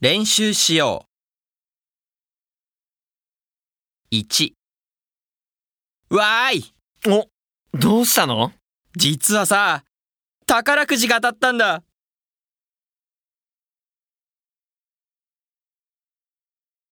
練習しよう。1わーいお、どうしたの？実はさ、宝くじが当たったんだ。